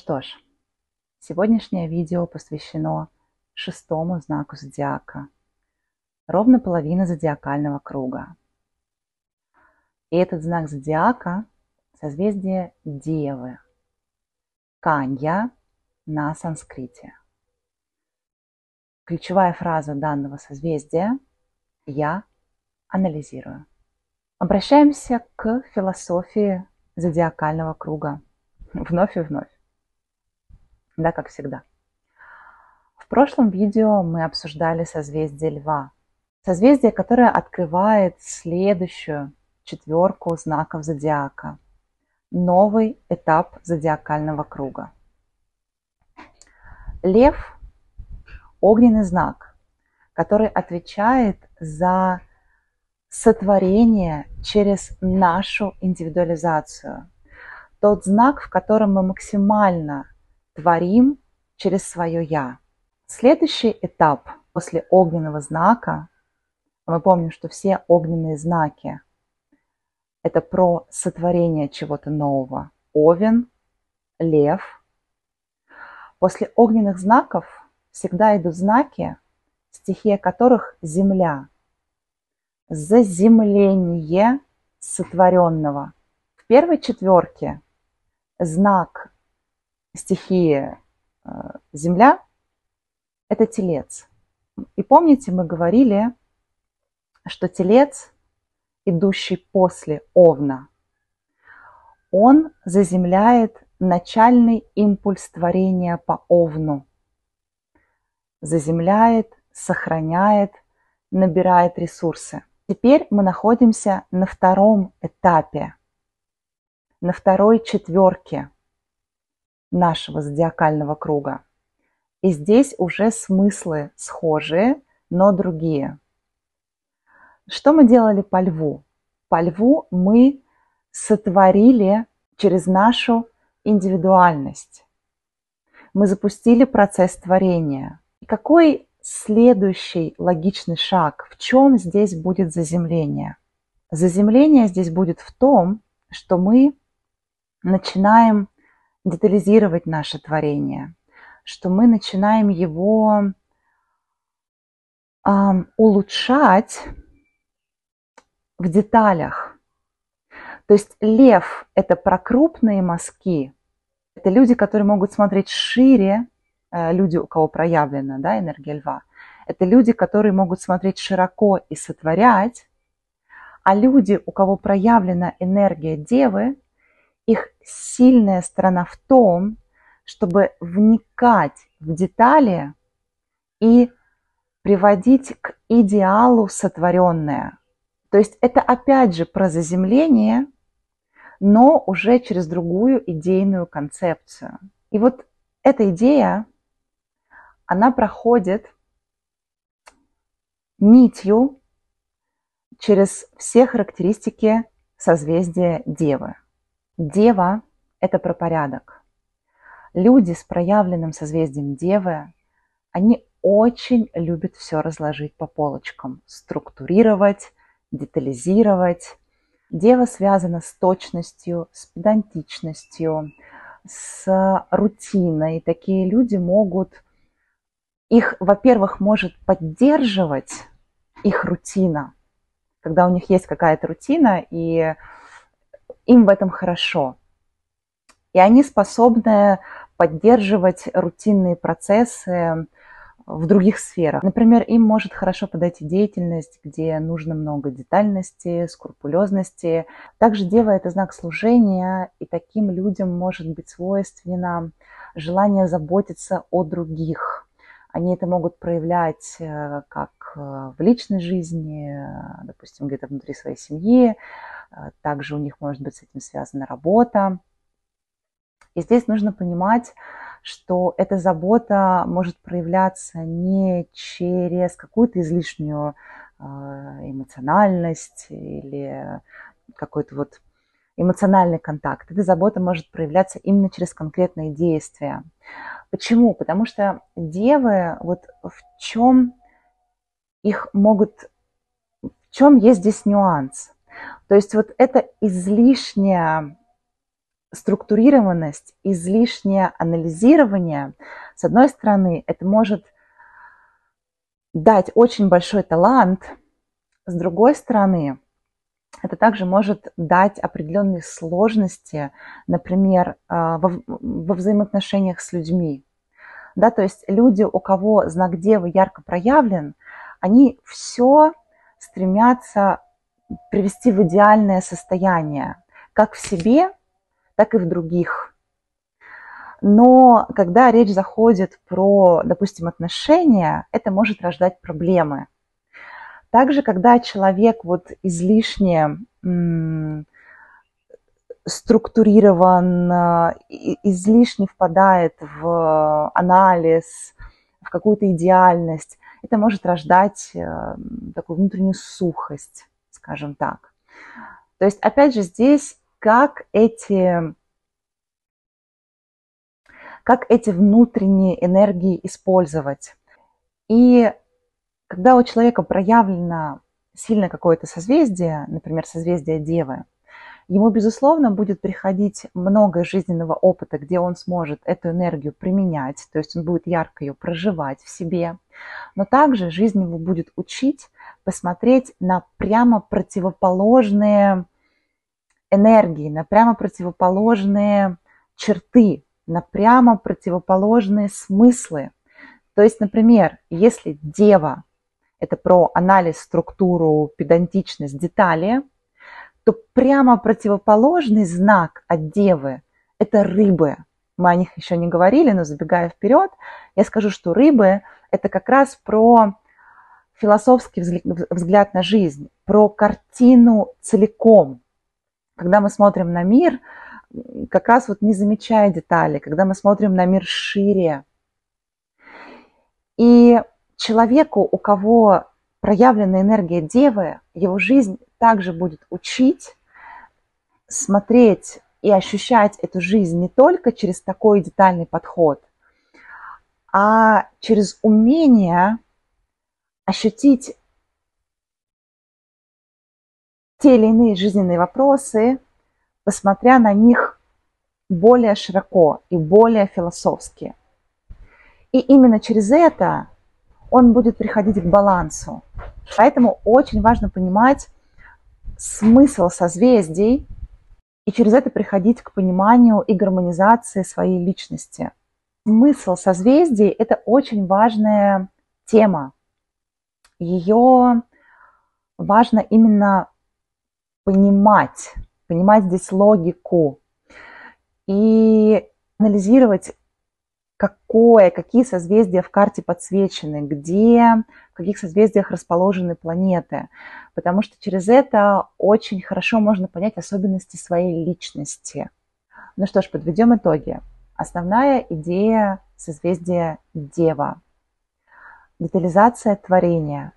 Что ж, сегодняшнее видео посвящено шестому знаку зодиака. Ровно половина зодиакального круга. И этот знак зодиака – созвездие Девы. Канья на санскрите. Ключевая фраза данного созвездия – «Я анализирую». Обращаемся к философии зодиакального круга. Вновь и вновь. Да, как всегда. В прошлом видео мы обсуждали созвездие Льва. Созвездие, которое открывает следующую четверку знаков зодиака. Новый этап зодиакального круга. Лев – огненный знак, который отвечает за сотворение через нашу индивидуализацию. Тот знак, в котором мы максимально творим через свое «я». Следующий этап после огненного знака, мы помним, что все огненные знаки – это про сотворение чего-то нового. Овен, лев. После огненных знаков всегда идут знаки, стихия которых – земля – заземление сотворенного. В первой четверке знак стихии э, Земля – это телец. И помните, мы говорили, что телец, идущий после Овна, он заземляет начальный импульс творения по Овну. Заземляет, сохраняет, набирает ресурсы. Теперь мы находимся на втором этапе, на второй четверке нашего зодиакального круга. И здесь уже смыслы схожие, но другие. Что мы делали по льву? По льву мы сотворили через нашу индивидуальность. Мы запустили процесс творения. И какой следующий логичный шаг. В чем здесь будет заземление? Заземление здесь будет в том, что мы начинаем детализировать наше творение, что мы начинаем его э, улучшать в деталях. То есть лев – это про крупные мазки, это люди, которые могут смотреть шире, Э, люди, у кого проявлена да, энергия льва, это люди, которые могут смотреть широко и сотворять, а люди, у кого проявлена энергия девы, их сильная сторона в том, чтобы вникать в детали и приводить к идеалу сотворенное. То есть это опять же про заземление, но уже через другую идейную концепцию. И вот эта идея она проходит нитью через все характеристики созвездия Девы. Дева – это про порядок. Люди с проявленным созвездием Девы, они очень любят все разложить по полочкам, структурировать, детализировать. Дева связана с точностью, с педантичностью, с рутиной. Такие люди могут их, во-первых, может поддерживать их рутина, когда у них есть какая-то рутина, и им в этом хорошо. И они способны поддерживать рутинные процессы в других сферах. Например, им может хорошо подойти деятельность, где нужно много детальности, скрупулезности. Также дева – это знак служения, и таким людям может быть свойственно желание заботиться о других – они это могут проявлять э, как э, в личной жизни, э, допустим, где-то внутри своей семьи. Также у них может быть с этим связана работа. И здесь нужно понимать, что эта забота может проявляться не через какую-то излишнюю эмоциональность или какой-то вот эмоциональный контакт. Эта забота может проявляться именно через конкретные действия. Почему? Потому что девы, вот в чем их могут, в чем есть здесь нюанс? То есть вот это излишняя структурированность, излишнее анализирование, с одной стороны, это может дать очень большой талант, с другой стороны, это также может дать определенные сложности, например, во, во взаимоотношениях с людьми. Да, то есть люди, у кого знак Девы ярко проявлен, они все стремятся привести в идеальное состояние, как в себе, так и в других. Но когда речь заходит про, допустим, отношения, это может рождать проблемы. Также, когда человек вот излишне структурирован, излишне впадает в анализ, в какую-то идеальность, это может рождать э, такую внутреннюю сухость, скажем так. То есть, опять же, здесь как эти, как эти внутренние энергии использовать. И когда у человека проявлено сильно какое-то созвездие, например, созвездие Девы, ему, безусловно, будет приходить много жизненного опыта, где он сможет эту энергию применять, то есть он будет ярко ее проживать в себе. Но также жизнь его будет учить посмотреть на прямо противоположные энергии, на прямо противоположные черты, на прямо противоположные смыслы. То есть, например, если дева это про анализ, структуру, педантичность, детали, то прямо противоположный знак от Девы – это рыбы. Мы о них еще не говорили, но забегая вперед, я скажу, что рыбы – это как раз про философский взгляд на жизнь, про картину целиком. Когда мы смотрим на мир, как раз вот не замечая детали, когда мы смотрим на мир шире. И человеку, у кого проявлена энергия Девы, его жизнь также будет учить смотреть и ощущать эту жизнь не только через такой детальный подход, а через умение ощутить те или иные жизненные вопросы, посмотря на них более широко и более философски. И именно через это он будет приходить к балансу. Поэтому очень важно понимать смысл созвездий и через это приходить к пониманию и гармонизации своей личности. Смысл созвездий – это очень важная тема. Ее важно именно понимать, понимать здесь логику и анализировать какое, какие созвездия в карте подсвечены, где, в каких созвездиях расположены планеты, потому что через это очень хорошо можно понять особенности своей личности. Ну что ж, подведем итоги. Основная идея созвездия Дева. Детализация творения.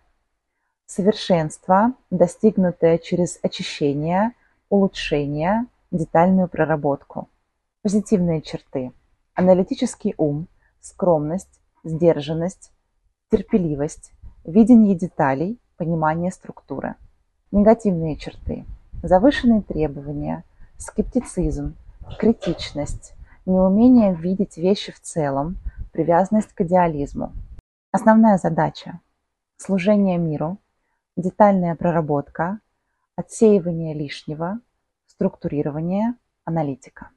Совершенство, достигнутое через очищение, улучшение, детальную проработку. Позитивные черты – аналитический ум, скромность, сдержанность, терпеливость, видение деталей, понимание структуры. Негативные черты. Завышенные требования, скептицизм, критичность, неумение видеть вещи в целом, привязанность к идеализму. Основная задача – служение миру, детальная проработка, отсеивание лишнего, структурирование, аналитика.